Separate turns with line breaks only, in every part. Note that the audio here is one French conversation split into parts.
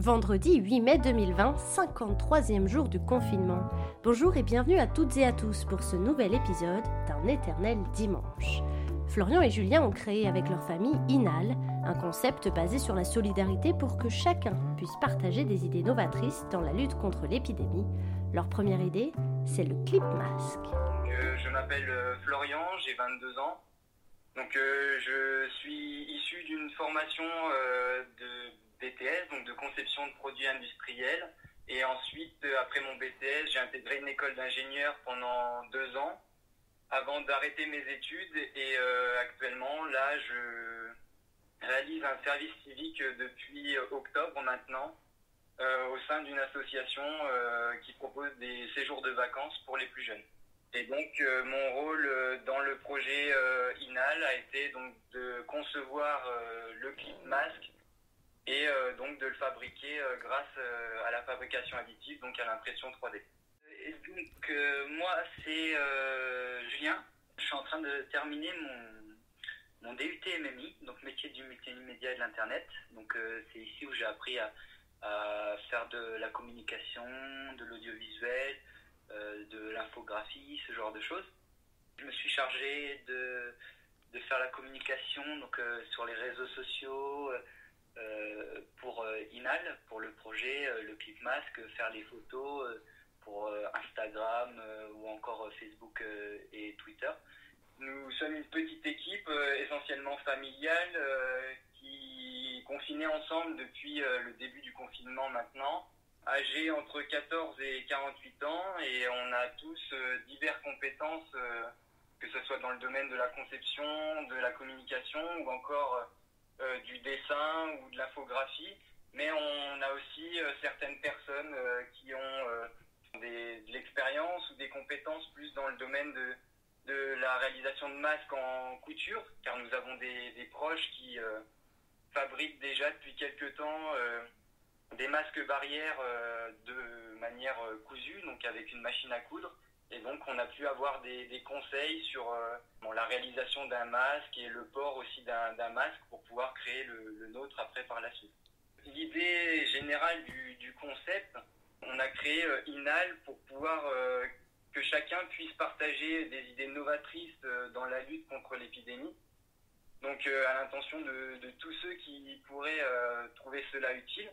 Vendredi 8 mai 2020, 53e jour du confinement. Bonjour et bienvenue à toutes et à tous pour ce nouvel épisode d'un éternel dimanche. Florian et Julien ont créé avec leur famille Inal, un concept basé sur la solidarité pour que chacun puisse partager des idées novatrices dans la lutte contre l'épidémie. Leur première idée, c'est le clip masque.
Euh, je m'appelle euh, Florian, j'ai 22 ans. Donc euh, je suis issu d'une formation de BTS, donc de conception de produits industriels. Et ensuite, après mon BTS, j'ai intégré une école d'ingénieur pendant deux ans avant d'arrêter mes études. Et actuellement, là, je réalise un service civique depuis octobre maintenant au sein d'une association qui propose des séjours de vacances pour les plus jeunes. Et donc euh, mon rôle euh, dans le projet euh, INAL a été donc de concevoir le clip masque et donc de le fabriquer grâce à la fabrication additive, donc à l'impression 3D. Et donc moi c'est Julien, je suis en train de terminer mon, mon DUT MMI, donc métier du multimédia et de l'internet. Donc c'est ici où j'ai appris à, faire de la communication, de l'audiovisuel, euh, de l'infographie, ce genre de choses. Je me suis chargé de, de faire la communication donc, euh, sur les réseaux sociaux euh, pour Inal, pour le projet, le clip masque, faire les photos pour Instagram ou encore Facebook et Twitter. Nous sommes une petite équipe essentiellement familiale qui confinée ensemble depuis le début du confinement maintenant âgés entre 14 et 48 ans et on a tous euh, diverses compétences, euh, que ce soit dans le domaine de la conception, de la communication ou encore euh, du dessin ou de l'infographie. Mais on a aussi certaines personnes qui ont de l'expérience ou des compétences plus dans le domaine de, de la réalisation de masques en couture, car nous avons des, des proches qui fabriquent déjà depuis quelques temps des masques barrières euh, de manière euh, cousue, donc avec une machine à coudre. Et donc on a pu avoir des, conseils sur euh, la réalisation d'un masque et le port aussi d'un masque pour pouvoir créer le, nôtre après par la suite. L'idée générale du, concept, on a créé INAL pour pouvoir que chacun puisse partager des idées novatrices dans la lutte contre l'épidémie. Donc à l'intention de, tous ceux qui pourraient trouver cela utile.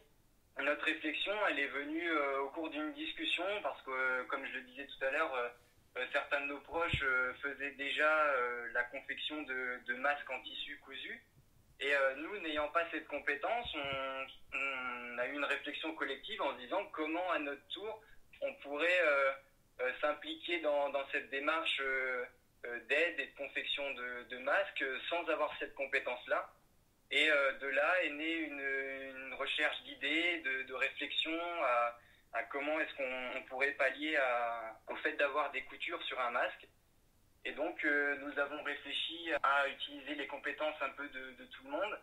Notre réflexion, elle est venue euh, au cours d'une discussion parce que, euh, comme je le disais tout à l'heure, euh, certains de nos proches faisaient déjà la confection de, masques en tissu cousu. Et nous, n'ayant pas cette compétence, on, a eu une réflexion collective en se disant comment, à notre tour, on pourrait s'impliquer dans, cette démarche d'aide et de confection de masques sans avoir cette compétence-là. Et euh, de là est née une, recherche d'idées, de, réflexion à, comment est-ce qu'on pourrait pallier au fait d'avoir des coutures sur un masque. Et donc euh, nous avons réfléchi à utiliser les compétences un peu de, tout le monde.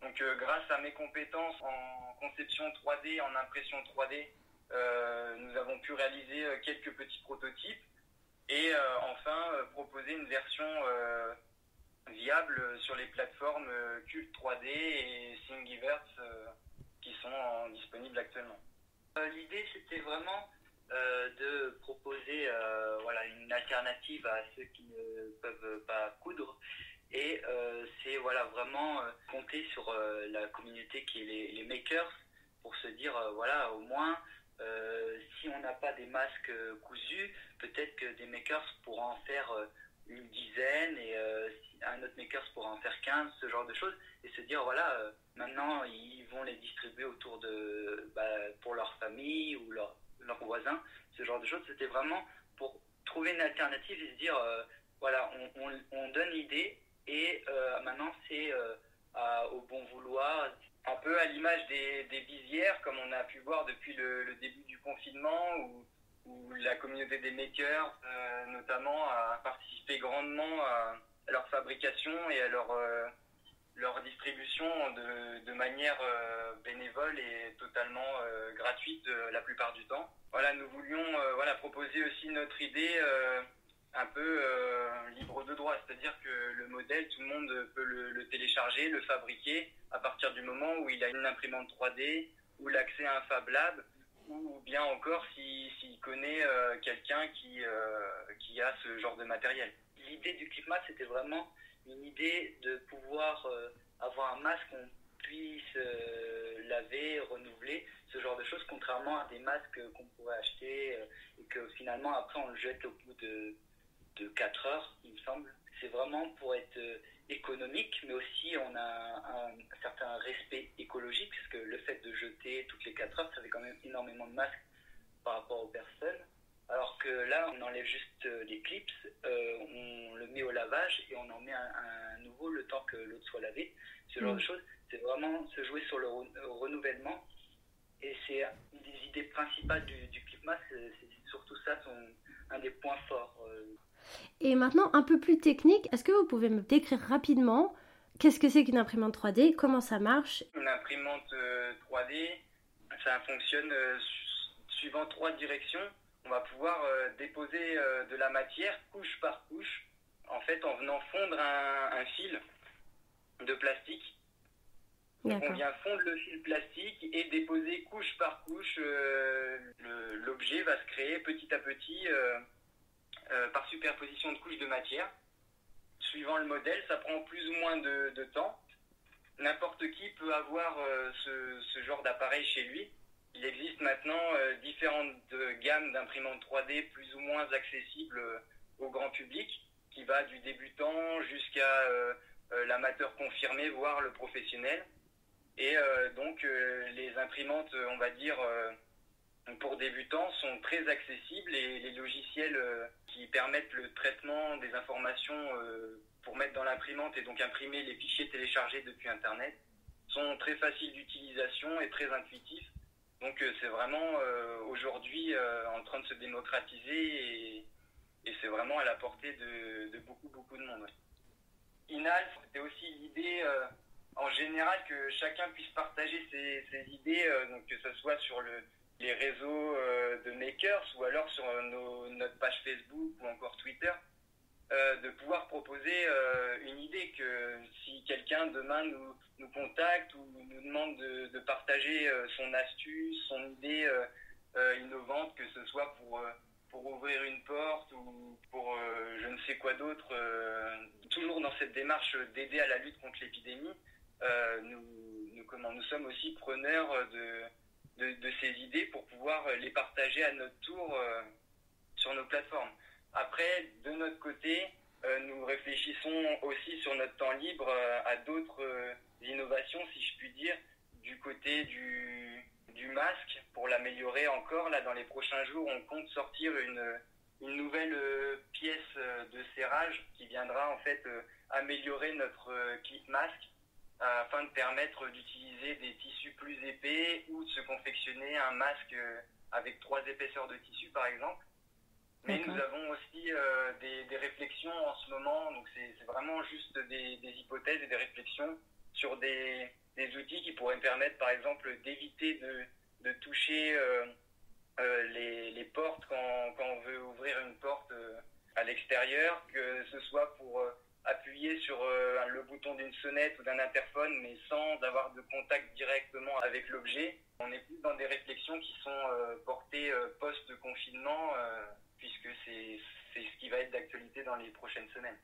Donc euh, grâce à mes compétences en conception 3D, en impression 3D, nous avons pu réaliser quelques petits prototypes et enfin proposer une version viable sur les plateformes euh, Cult 3D et Thingiverse euh, qui sont disponibles actuellement.
Euh, l'idée, c'était vraiment de proposer voilà, une alternative à ceux qui ne peuvent pas coudre. Et c'est voilà, vraiment compter sur la communauté qui est les, les makers pour se dire, voilà, au moins, si on n'a pas des masques cousus, peut-être que des makers pourront en faire une dizaine et euh, un autre maker pourra en faire 15, ce genre de choses, et se dire voilà, euh, maintenant ils vont les distribuer autour de bah, pour leur famille ou leurs voisins, ce genre de choses. C'était vraiment pour trouver une alternative et se dire euh, voilà, on, donne l'idée et maintenant c'est au bon vouloir, un peu à l'image des, des, visières, comme on a pu voir depuis le, le début du confinement, où où la communauté des makers, euh, notamment, a participé grandement à, leur fabrication et à leur, euh, leur distribution de, manière euh, bénévole et totalement gratuite la plupart du temps. Voilà, nous voulions voilà, proposer aussi notre idée un peu libre de droit, c'est-à-dire que le modèle, tout le monde peut le, le, télécharger, le fabriquer à partir du moment où il a une imprimante 3D
ou l'accès à un Fab Lab, ou bien encore s'il connaît quelqu'un qui, qui a ce genre de matériel.
L'idée du ClipMask, c'était vraiment une idée de pouvoir avoir un masque qu'on puisse laver, renouveler, ce genre de choses, contrairement à des masques qu'on pourrait acheter et que finalement après on le jette au bout de, de 4 heures, il me semble. C'est vraiment pour être économique, mais aussi on a un, certain respect écologique, parce que le fait de jeter toutes les 4 heures, ça fait quand même énormément de masques par rapport aux personnes. Alors que là, on enlève juste euh, les clips, euh, on le met au lavage et on en met un, nouveau le temps que l'autre soit lavé. Ce genre de mm. choses, c'est vraiment se jouer sur le renouvellement. Et c'est une des idées principales du, du clip mask, c'est surtout ça son, un des points forts. Euh,
et maintenant, un peu plus technique, est-ce que vous pouvez me décrire rapidement qu'est-ce que c'est qu'une imprimante 3D, comment ça marche?
Une imprimante 3D, euh, ça fonctionne euh, suivant trois directions. On va pouvoir euh, déposer de la matière couche par couche, en fait en venant fondre un, fil de plastique. on vient fondre le fil plastique et déposer couche par couche. L'objet va se créer petit à petit euh, superposition de couches de matière. Suivant le modèle, ça prend plus ou moins de, temps. N'importe qui peut avoir euh, ce, genre d'appareil chez lui. Il existe maintenant euh, différentes gammes d'imprimantes 3D plus ou moins accessibles au grand public, qui va du débutant jusqu'à l'amateur confirmé, voire le professionnel. Et donc les imprimantes, on va dire, pour débutants sont très accessibles et les logiciels euh, qui permettent le traitement des informations euh, pour mettre dans l'imprimante et donc imprimer les fichiers téléchargés depuis Internet sont très faciles d'utilisation et très intuitifs. Donc euh, c'est vraiment aujourd'hui en train de se démocratiser et, c'est vraiment à la portée de, beaucoup beaucoup de monde. Inal, c'était aussi l'idée en général que chacun puisse partager ses, idées, donc que ce soit sur le, les réseaux euh, de makers ou alors sur nos, notre page Facebook ou encore Twitter, euh, de pouvoir proposer euh, une idée que si quelqu'un demain nous, nous contacte ou nous demande de, partager son astuce, son idée innovante, que ce soit pour, pour ouvrir une porte ou pour je ne sais quoi d'autre, toujours dans cette démarche d'aider à la lutte contre l'épidémie, nous, comment, nous sommes aussi preneurs de de, ces idées pour pouvoir euh, les partager à notre tour euh, sur nos plateformes. Après, de notre côté, euh, nous réfléchissons aussi sur notre temps libre à d'autres innovations, si je puis dire, du côté du, masque pour l'améliorer encore. Là, dans les prochains jours, on compte sortir une, une nouvelle pièce de serrage qui viendra en fait améliorer notre clip masque afin de permettre d'utiliser des tissus plus épais ou de se confectionner un masque euh, avec trois épaisseurs de tissu par exemple. Mais nous avons aussi euh, des, réflexions en ce moment, donc c'est vraiment juste des, hypothèses et des réflexions sur des, outils qui pourraient permettre par exemple d'éviter de, toucher euh, les, portes quand, quand, on veut ouvrir une porte à l'extérieur, que ce soit pour appuyer sur euh, le bouton d'une sonnette ou d'un interphone, mais sans avoir de contact directement avec l'objet. On est plus dans des réflexions qui sont euh, portées euh, post-confinement, puisque c'est ce qui va être d'actualité dans les prochaines semaines.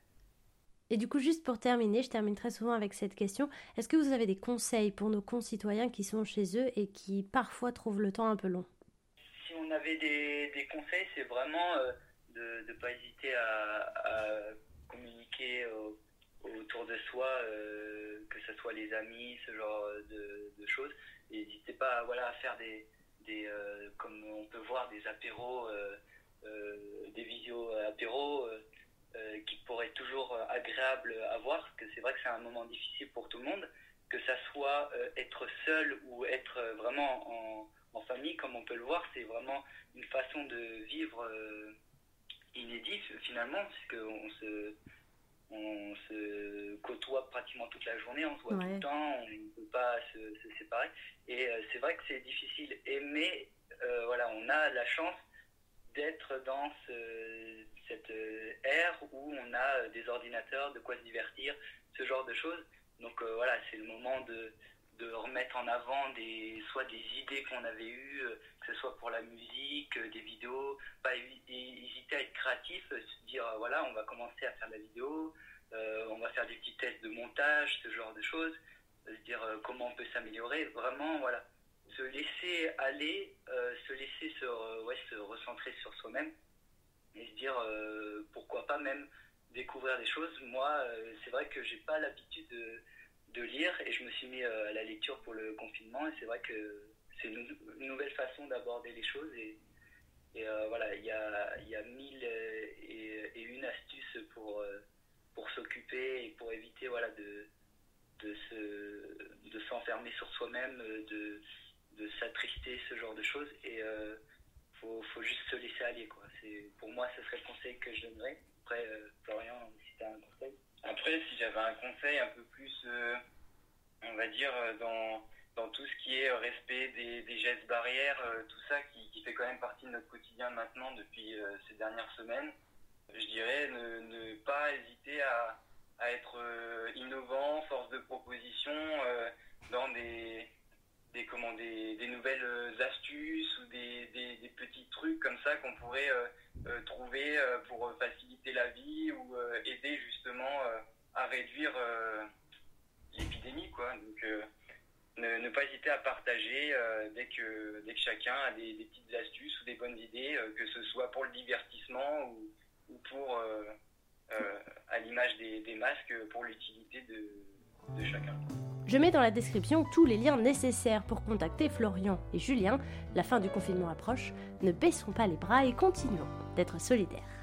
Et du coup, juste pour terminer, je termine très souvent avec cette question, est-ce que vous avez des conseils pour nos concitoyens qui sont chez eux et qui parfois trouvent le temps un peu long?
Si on avait des, des conseils, c'est vraiment de ne pas hésiter à communiquer euh, autour de soi, euh, que ce soit les amis, ce genre de, choses. N'hésitez pas voilà, à faire des, des euh, comme on peut voir, des apéros, des visio apéros qui pourraient être toujours agréables à voir, parce que c'est vrai que c'est un moment difficile pour tout le monde, que ça soit être seul ou être vraiment en, en, famille, comme on peut le voir, c'est vraiment une façon de vivre inédit finalement, puisqu'on se, on se côtoie pratiquement toute la journée, on se voit tout le temps, on ne peut pas se, séparer. Et euh, c'est vrai que c'est difficile. Et, mais euh, voilà, on a la chance d'être dans cette euh, ère où on a des ordinateurs, de quoi se divertir, ce genre de choses. Donc voilà, c'est le moment de, de remettre en avant des, soit des idées qu'on avait eues, que ce soit pour la musique, des vidéos, pas créatif, se dire voilà, on va commencer à faire de la vidéo, on va faire des petits tests de montage, ce genre de choses, se dire comment on peut s'améliorer, vraiment voilà, se laisser aller, se laisser se, ouais, se recentrer sur soi-même et se dire pourquoi pas même découvrir des choses. Moi, c'est vrai que j'ai pas l'habitude de lire et je me suis mis euh, à la lecture pour le confinement et c'est vrai que c'est une, nouvelle façon d'aborder les choses et, et euh, voilà, il y a, y a mille et, une astuces pour, euh, pour s'occuper et pour éviter voilà, de, de, se, de s'enfermer sur soi-même, de, de s'attrister, ce genre de choses. Et il faut, faut, juste se laisser aller. Quoi. C'est, pour moi, ce serait le conseil que je donnerais. Après, Florian, si tu as un conseil
après, si j'avais un conseil un peu plus, euh, on va dire, euh, dans, dans tout ce qui est euh, respect des, gestes barrières, tout ça qui, qui, fait quand même partie de notre quotidien maintenant depuis ces dernières semaines, je dirais ne, pas hésiter à, à être innovant, force de proposition dans des, des, comment, des, nouvelles astuces ou des, des, petits trucs comme ça qu'on pourrait trouver pour faciliter la vie ou aider justement à réduire l'épidémie. Quoi. Donc, ne, ne, pas hésiter à partager dès, que, dès que chacun a des, petites astuces ou des bonnes idées, que ce soit pour le divertissement ou, ou pour, à l'image des, masques, pour l'utilité de chacun.
Je mets dans la description tous les liens nécessaires pour contacter Florian et Julien. La fin du confinement approche. Ne baissons pas les bras et continuons d'être solidaires.